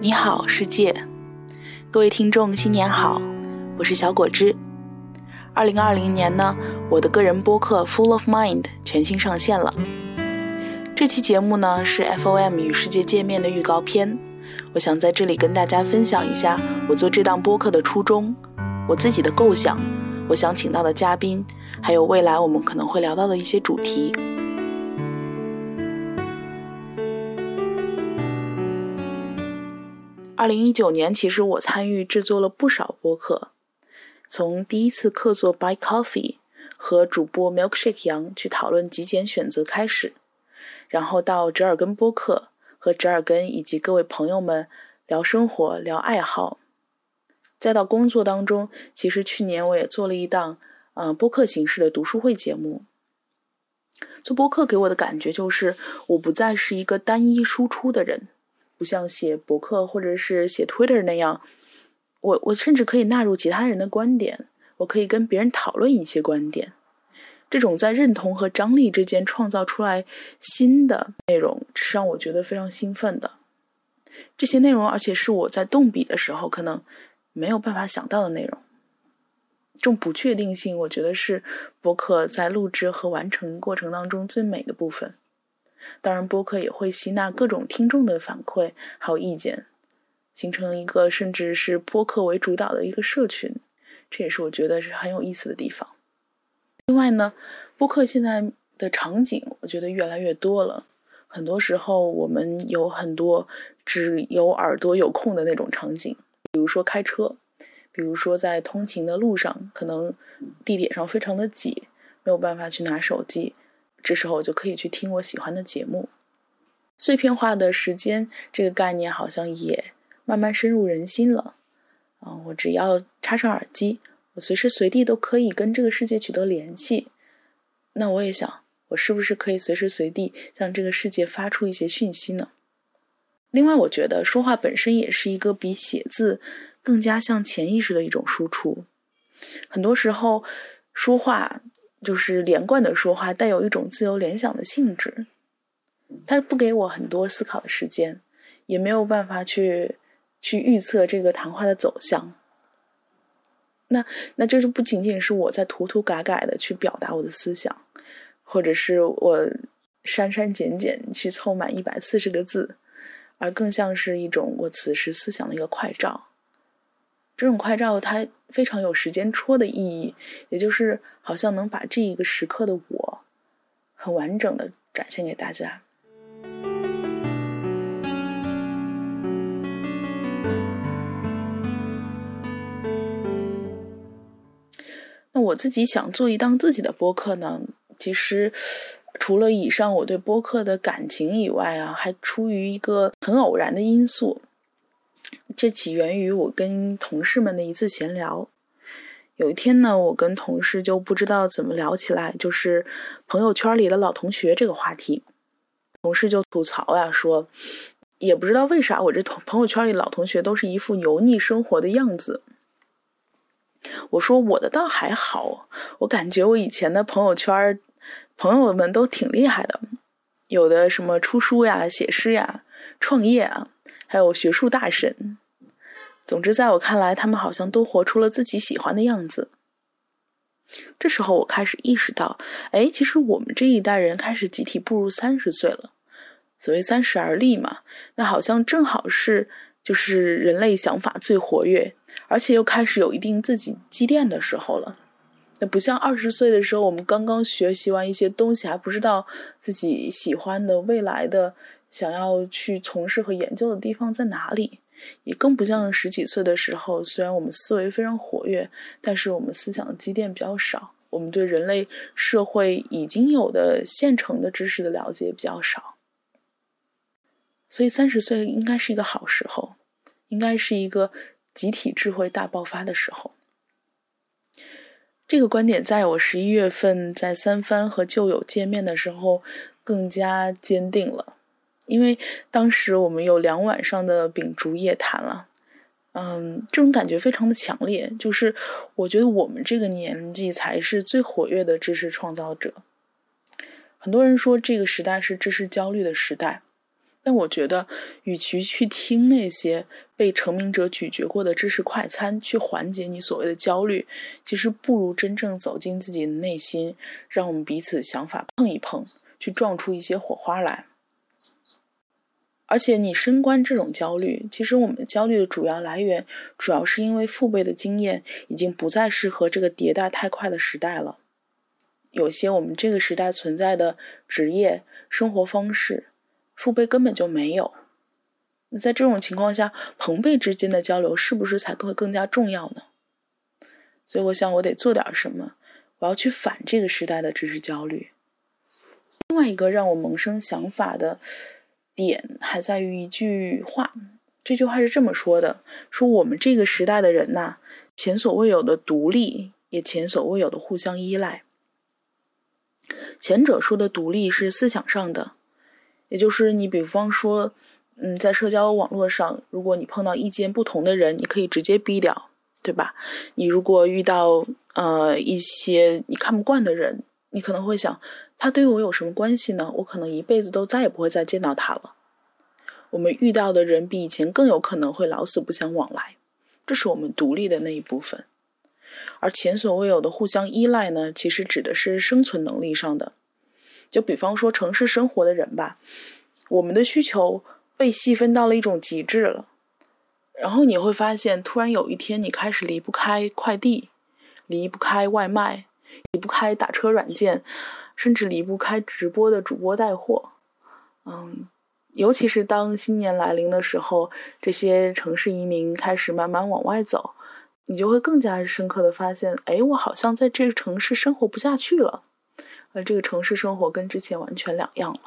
你好，世界，各位听众，新年好，我是小果汁。二零二零年呢，我的个人播客《Full of Mind》全新上线了。这期节目呢是 FOM 与世界见面的预告片，我想在这里跟大家分享一下我做这档播客的初衷，我自己的构想，我想请到的嘉宾，还有未来我们可能会聊到的一些主题。二零一九年，其实我参与制作了不少播客，从第一次客座 By Coffee 和主播 Milkshake 杨去讨论极简选择开始，然后到折耳根播客和折耳根以及各位朋友们聊生活、聊爱好，再到工作当中，其实去年我也做了一档嗯播客形式的读书会节目。做播客给我的感觉就是，我不再是一个单一输出的人。不像写博客或者是写 Twitter 那样，我我甚至可以纳入其他人的观点，我可以跟别人讨论一些观点。这种在认同和张力之间创造出来新的内容，是让我觉得非常兴奋的。这些内容，而且是我在动笔的时候可能没有办法想到的内容。这种不确定性，我觉得是博客在录制和完成过程当中最美的部分。当然，播客也会吸纳各种听众的反馈还有意见，形成一个甚至是播客为主导的一个社群，这也是我觉得是很有意思的地方。另外呢，播客现在的场景我觉得越来越多了，很多时候我们有很多只有耳朵有空的那种场景，比如说开车，比如说在通勤的路上，可能地铁上非常的挤，没有办法去拿手机。这时候我就可以去听我喜欢的节目。碎片化的时间这个概念好像也慢慢深入人心了。啊，我只要插上耳机，我随时随地都可以跟这个世界取得联系。那我也想，我是不是可以随时随地向这个世界发出一些讯息呢？另外，我觉得说话本身也是一个比写字更加像潜意识的一种输出。很多时候，说话。就是连贯的说话，带有一种自由联想的性质。它不给我很多思考的时间，也没有办法去去预测这个谈话的走向。那那这就不仅仅是我在涂涂改改的去表达我的思想，或者是我删删减减去凑满一百四十个字，而更像是一种我此时思想的一个快照。这种快照它非常有时间戳的意义，也就是好像能把这一个时刻的我，很完整的展现给大家。那我自己想做一档自己的播客呢，其实除了以上我对播客的感情以外啊，还出于一个很偶然的因素。这起源于我跟同事们的一次闲聊。有一天呢，我跟同事就不知道怎么聊起来，就是朋友圈里的老同学这个话题。同事就吐槽呀，说也不知道为啥我这同朋友圈里老同学都是一副油腻生活的样子。我说我的倒还好，我感觉我以前的朋友圈朋友们都挺厉害的，有的什么出书呀、写诗呀、创业啊。还有学术大神，总之，在我看来，他们好像都活出了自己喜欢的样子。这时候，我开始意识到，哎，其实我们这一代人开始集体步入三十岁了。所谓“三十而立”嘛，那好像正好是就是人类想法最活跃，而且又开始有一定自己积淀的时候了。那不像二十岁的时候，我们刚刚学习完一些东西，还不知道自己喜欢的未来的。想要去从事和研究的地方在哪里？也更不像十几岁的时候，虽然我们思维非常活跃，但是我们思想积淀比较少，我们对人类社会已经有的现成的知识的了解比较少。所以三十岁应该是一个好时候，应该是一个集体智慧大爆发的时候。这个观点在我十一月份在三番和旧友见面的时候更加坚定了。因为当时我们有两晚上的秉烛夜谈了，嗯，这种感觉非常的强烈。就是我觉得我们这个年纪才是最活跃的知识创造者。很多人说这个时代是知识焦虑的时代，但我觉得，与其去听那些被成名者咀嚼过的知识快餐去缓解你所谓的焦虑，其实不如真正走进自己的内心，让我们彼此想法碰一碰，去撞出一些火花来。而且，你深观这种焦虑，其实我们焦虑的主要来源，主要是因为父辈的经验已经不再适合这个迭代太快的时代了。有些我们这个时代存在的职业、生活方式。父辈根本就没有。那在这种情况下，朋辈之间的交流是不是才会更加重要呢？所以，我想我得做点什么，我要去反这个时代的知识焦虑。另外一个让我萌生想法的点，还在于一句话。这句话是这么说的：说我们这个时代的人呐，前所未有的独立，也前所未有的互相依赖。前者说的独立是思想上的。也就是你，比方说，嗯，在社交网络上，如果你碰到意见不同的人，你可以直接逼掉，对吧？你如果遇到呃一些你看不惯的人，你可能会想，他对我有什么关系呢？我可能一辈子都再也不会再见到他了。我们遇到的人比以前更有可能会老死不相往来，这是我们独立的那一部分。而前所未有的互相依赖呢，其实指的是生存能力上的。就比方说城市生活的人吧，我们的需求被细分到了一种极致了。然后你会发现，突然有一天你开始离不开快递，离不开外卖，离不开打车软件，甚至离不开直播的主播带货。嗯，尤其是当新年来临的时候，这些城市移民开始慢慢往外走，你就会更加深刻的发现，哎，我好像在这个城市生活不下去了。而这个城市生活跟之前完全两样了。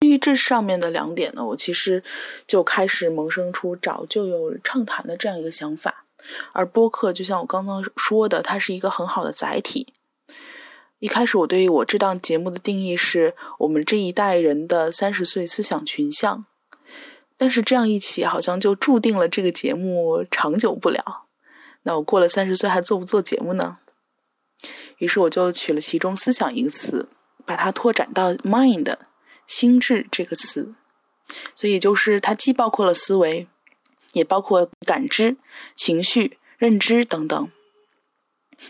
基于这上面的两点呢，我其实就开始萌生出早就有畅谈的这样一个想法。而播客就像我刚刚说的，它是一个很好的载体。一开始我对于我这档节目的定义是我们这一代人的三十岁思想群像，但是这样一起好像就注定了这个节目长久不了。那我过了三十岁还做不做节目呢？于是我就取了其中“思想”一个词，把它拓展到 “mind” 心智这个词，所以就是它既包括了思维，也包括感知、情绪、认知等等。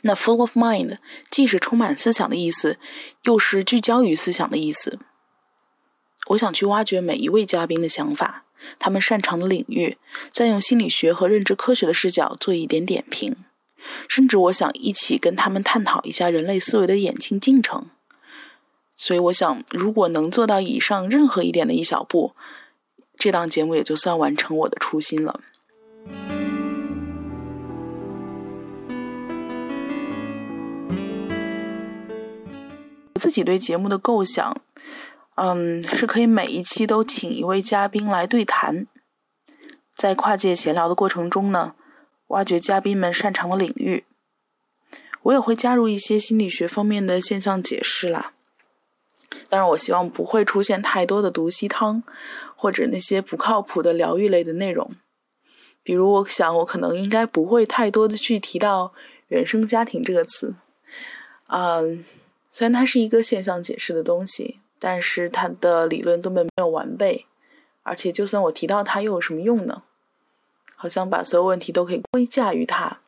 那 “full of mind” 既是充满思想的意思，又是聚焦于思想的意思。我想去挖掘每一位嘉宾的想法，他们擅长的领域，再用心理学和认知科学的视角做一点点评。甚至我想一起跟他们探讨一下人类思维的演进进程。所以我想，如果能做到以上任何一点的一小步，这档节目也就算完成我的初心了。自己对节目的构想，嗯，是可以每一期都请一位嘉宾来对谈，在跨界闲聊的过程中呢。挖掘嘉宾们擅长的领域，我也会加入一些心理学方面的现象解释啦。当然，我希望不会出现太多的毒鸡汤，或者那些不靠谱的疗愈类的内容。比如，我想我可能应该不会太多的去提到“原生家庭”这个词。嗯，虽然它是一个现象解释的东西，但是它的理论根本没有完备。而且，就算我提到它，又有什么用呢？好像把所有问题都可以归嫁于它，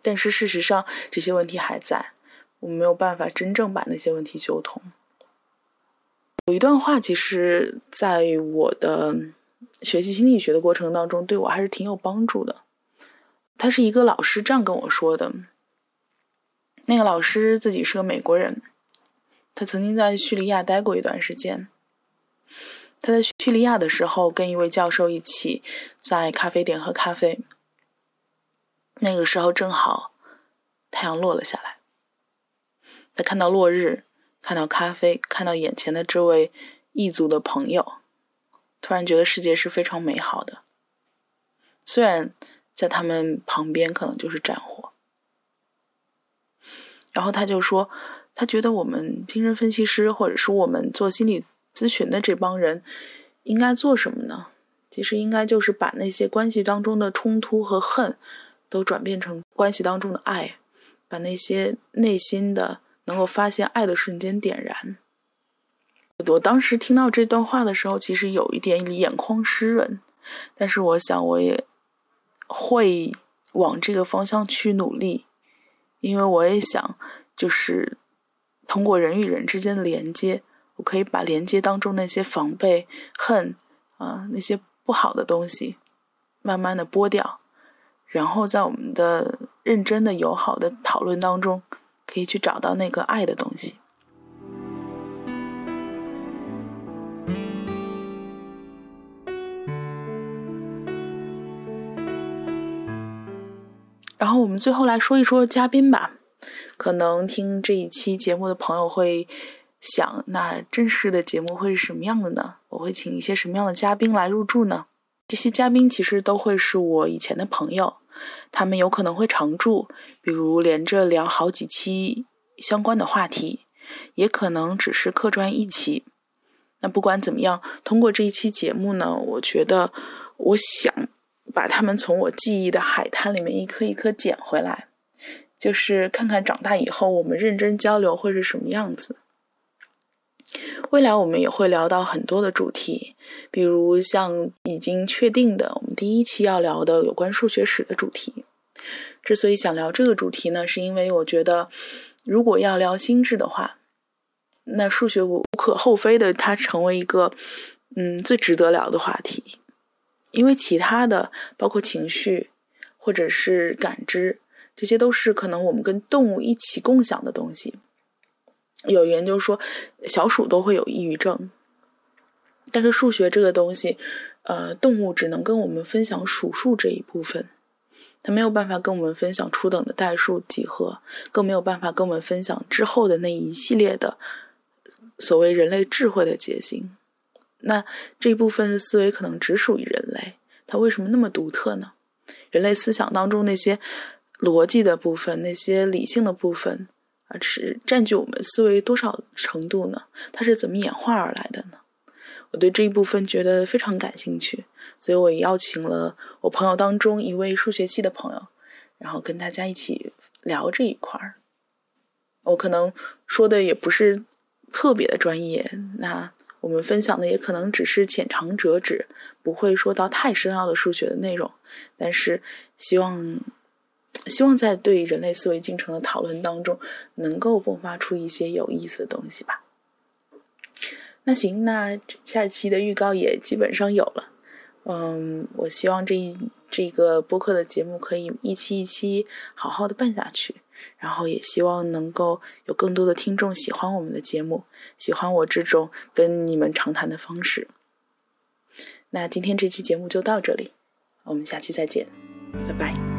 但是事实上这些问题还在，我们没有办法真正把那些问题修通。有一段话，其实在我的学习心理学的过程当中，对我还是挺有帮助的。他是一个老师这样跟我说的，那个老师自己是个美国人，他曾经在叙利亚待过一段时间。他在叙利亚的时候，跟一位教授一起在咖啡店喝咖啡。那个时候正好太阳落了下来，他看到落日，看到咖啡，看到眼前的这位异族的朋友，突然觉得世界是非常美好的。虽然在他们旁边可能就是战火，然后他就说，他觉得我们精神分析师，或者是我们做心理。咨询的这帮人应该做什么呢？其实应该就是把那些关系当中的冲突和恨都转变成关系当中的爱，把那些内心的能够发现爱的瞬间点燃。我当时听到这段话的时候，其实有一点眼眶湿润，但是我想我也会往这个方向去努力，因为我也想就是通过人与人之间的连接，我可以把连接当中那些防备、恨啊那些不好的东西慢慢的剥掉，然后在我们的认真的、友好的讨论当中，可以去找到那个爱的东西。然后我们最后来说一说嘉宾吧。可能听这一期节目的朋友会想，那正式的节目会是什么样的呢？我会请一些什么样的嘉宾来入驻呢？这些嘉宾其实都会是我以前的朋友，他们有可能会常驻，比如连着聊好几期相关的话题，也可能只是客串一期。那不管怎么样，通过这一期节目呢，我觉得我想。把他们从我记忆的海滩里面一颗一颗捡回来，就是看看长大以后我们认真交流会是什么样子。未来我们也会聊到很多的主题，比如像已经确定的，我们第一期要聊的有关数学史的主题。之所以想聊这个主题呢，是因为我觉得，如果要聊心智的话，那数学无可厚非的，它成为一个嗯最值得聊的话题。因为其他的，包括情绪，或者是感知，这些都是可能我们跟动物一起共享的东西。有研究说，小鼠都会有抑郁症，但是数学这个东西，呃，动物只能跟我们分享数数这一部分，它没有办法跟我们分享初等的代数、几何，更没有办法跟我们分享之后的那一系列的所谓人类智慧的结晶。那这一部分的思维可能只属于人类，它为什么那么独特呢？人类思想当中那些逻辑的部分、那些理性的部分，啊，是占据我们思维多少程度呢？它是怎么演化而来的呢？我对这一部分觉得非常感兴趣，所以我也邀请了我朋友当中一位数学系的朋友，然后跟大家一起聊这一块儿。我可能说的也不是特别的专业，那。我们分享的也可能只是浅尝辄止，不会说到太深奥的数学的内容，但是希望，希望在对人类思维进程的讨论当中，能够迸发出一些有意思的东西吧。那行，那下期的预告也基本上有了。嗯，我希望这一这个播客的节目可以一期一期好好的办下去。然后也希望能够有更多的听众喜欢我们的节目，喜欢我这种跟你们长谈的方式。那今天这期节目就到这里，我们下期再见，拜拜。